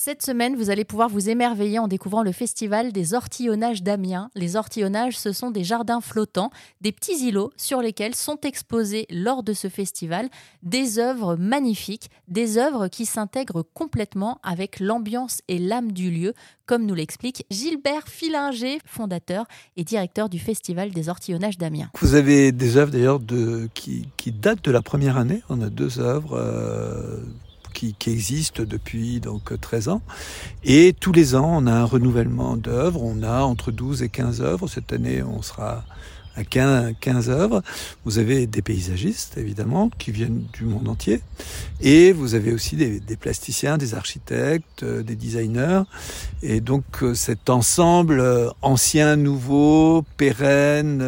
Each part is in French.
Cette semaine, vous allez pouvoir vous émerveiller en découvrant le festival des ortillonnages d'Amiens. Les ortillonnages, ce sont des jardins flottants, des petits îlots sur lesquels sont exposés lors de ce festival des œuvres magnifiques, des œuvres qui s'intègrent complètement avec l'ambiance et l'âme du lieu, comme nous l'explique Gilbert Filinger, fondateur et directeur du festival des ortillonnages d'Amiens. Vous avez des œuvres d'ailleurs qui, datent de la première année. On a deux œuvres. Euh qui, qui, existe depuis donc 13 ans. Et tous les ans, on a un renouvellement d'œuvres. On a entre 12 et 15 œuvres. Cette année, on sera à 15, 15 œuvres. Vous avez des paysagistes, évidemment, qui viennent du monde entier. Et vous avez aussi des, plasticiens, des architectes, euh, des designers. Et donc euh, cet ensemble euh, ancien, nouveau, pérenne,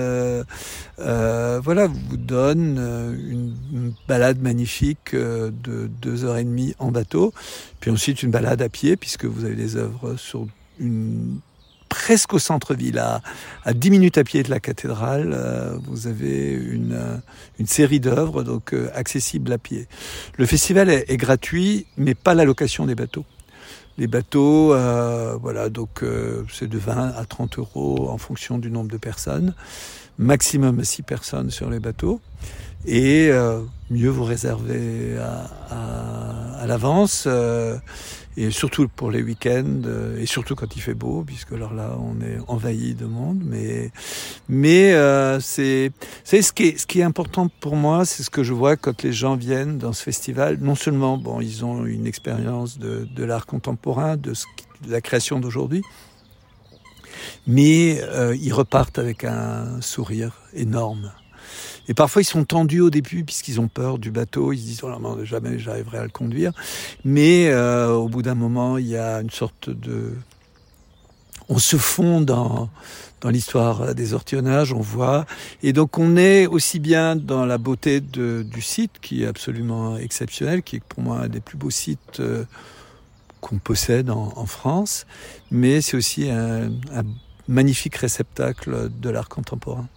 voilà, vous donne une, une balade magnifique de deux heures et demie en bateau. Puis ensuite une balade à pied, puisque vous avez des œuvres sur une presque au centre-ville, à, à 10 minutes à pied de la cathédrale. Euh, vous avez une, une série d'œuvres donc euh, accessibles à pied. Le festival est, est, gratuit, mais pas la location des bateaux. Les bateaux, euh, voilà, donc euh, c'est de 20 à 30 euros en fonction du nombre de personnes, maximum 6 personnes sur les bateaux, et euh, mieux vous réserver à, à, l'avance et surtout pour les week-ends et surtout quand il fait beau puisque alors là on est envahi de monde mais mais euh, c'est ce qui est ce qui est important pour moi c'est ce que je vois quand les gens viennent dans ce festival. Non seulement bon ils ont une expérience de, de l'art contemporain de la création d'aujourd'hui mais euh, ils repartent avec un sourire énorme et parfois, ils sont tendus au début puisqu'ils ont peur du bateau. Ils se disent, oh non, jamais j'arriverai à le conduire. Mais euh, au bout d'un moment, il y a une sorte de... On se fond dans, dans l'histoire des ortillonnages, on voit. Et donc, on est aussi bien dans la beauté du site, qui est absolument exceptionnel, qui est pour moi un des plus beaux sites euh, qu'on possède en, France, mais c'est aussi un magnifique réceptacle de l'art contemporain.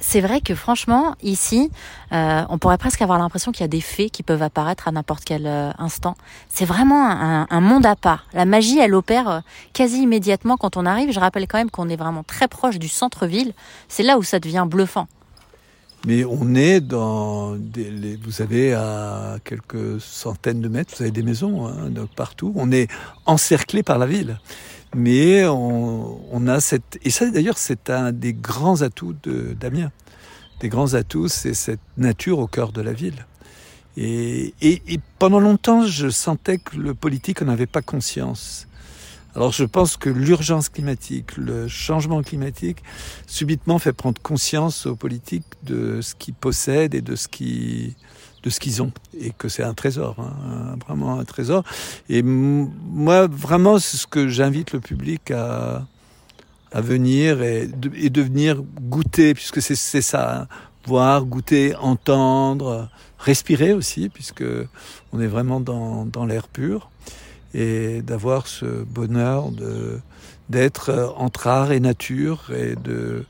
C'est vrai que franchement, ici, euh, on pourrait presque avoir l'impression qu'il y a des fées qui peuvent apparaître à n'importe quel euh, instant. C'est vraiment un, un, monde à part. La magie, elle opère euh, quasi immédiatement quand on arrive. Je rappelle quand même qu'on est vraiment très proche du centre-ville. C'est là où ça devient bluffant. Mais on est dans des, les, vous avez à quelques centaines de mètres, vous avez des maisons hein, donc partout. On est encerclé par la ville mais on, on, a cette et ça d'ailleurs c'est un des grands atouts de d'Amiens. Des grands atouts, c'est cette nature au cœur de la ville. Et, et, et, pendant longtemps, je sentais que le politique n'en avait pas conscience. Alors je pense que l'urgence climatique, le changement climatique, subitement fait prendre conscience aux politiques de ce qu'ils possèdent et de ce qui de ce qu'ils ont. Et que c'est un trésor, hein, vraiment un trésor. Et moi, vraiment, c'est ce que j'invite le public à, à venir et de, venir goûter, puisque c'est ça, hein, voir, goûter, entendre, respirer aussi, puisque on est vraiment dans, dans l'air pur et d'avoir ce bonheur de d'être entre art et nature et de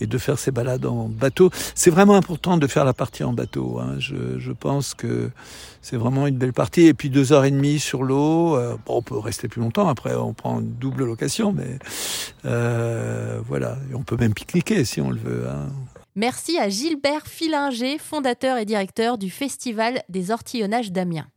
et de faire ces balades en bateau. C'est vraiment important de faire la partie en bateau. Hein. Je, je, pense que c'est vraiment une belle partie. Et puis deux heures et demie sur l'eau. Euh, on peut rester plus longtemps. Après, on prend une double location, mais euh, voilà. On peut même pique-niquer si on le veut. Hein. Merci à Gilbert Filinger, fondateur et directeur du Festival des Ortillonnages d'Amiens.